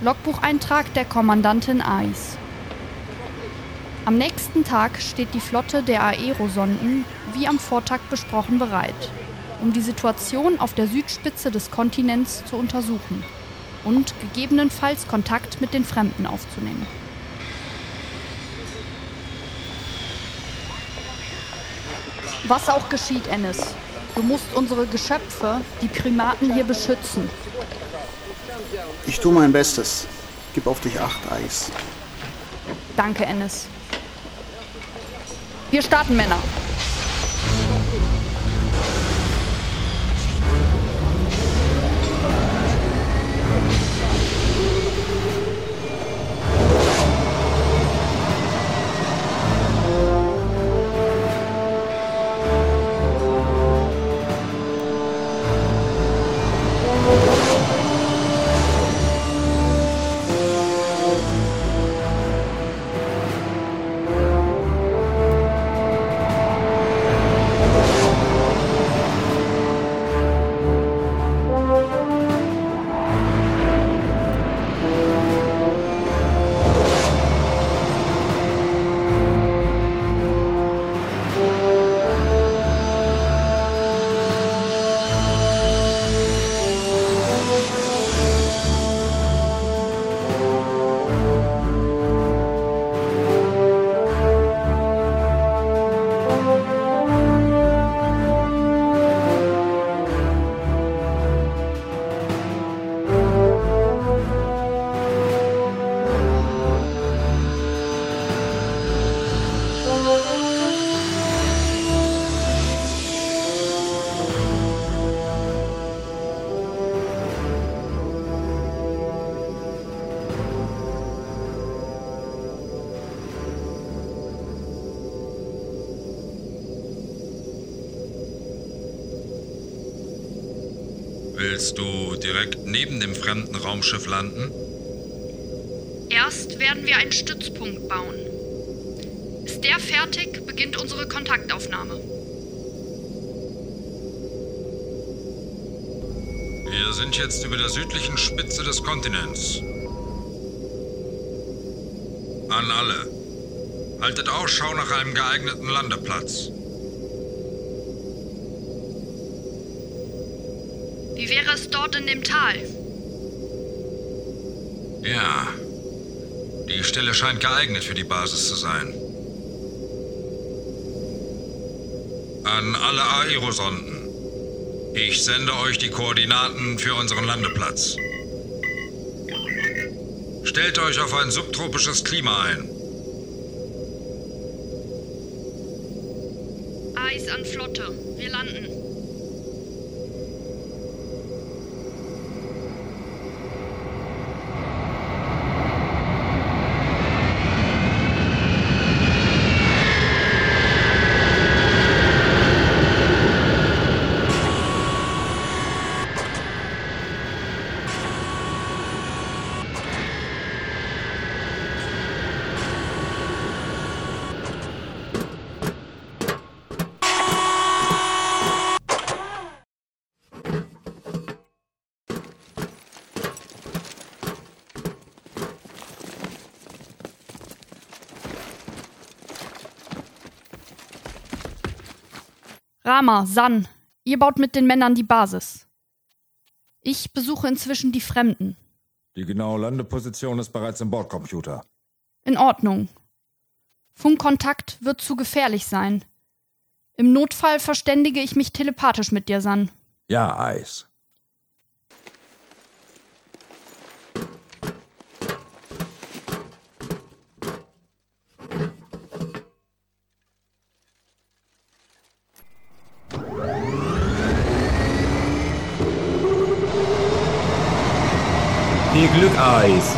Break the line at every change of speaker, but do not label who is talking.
Logbucheintrag der Kommandantin Ais. Am nächsten Tag steht die Flotte der Aerosonden wie am Vortag besprochen bereit, um die Situation auf der Südspitze des Kontinents zu untersuchen und gegebenenfalls Kontakt mit den Fremden aufzunehmen. Was auch geschieht, Ennis. Du musst unsere Geschöpfe, die Primaten hier beschützen.
Ich tue mein Bestes. Gib auf dich acht, Eis.
Danke, Ennis. Wir starten, Männer.
Willst du direkt neben dem fremden Raumschiff landen?
Erst werden wir einen Stützpunkt bauen. Ist der fertig, beginnt unsere Kontaktaufnahme.
Wir sind jetzt über der südlichen Spitze des Kontinents. An alle. Haltet Ausschau nach einem geeigneten Landeplatz.
Wie wäre es dort in dem Tal?
Ja. Die Stelle scheint geeignet für die Basis zu sein. An alle Aerosonden. Ich sende euch die Koordinaten für unseren Landeplatz. Stellt euch auf ein subtropisches Klima ein.
Eis an Flotte. Wir landen. Rama, San, ihr baut mit den Männern die Basis. Ich besuche inzwischen die Fremden.
Die genaue Landeposition ist bereits im Bordcomputer.
In Ordnung. Funkkontakt wird zu gefährlich sein. Im Notfall verständige ich mich telepathisch mit dir, San.
Ja, Eis.
Viel Glück, Eis.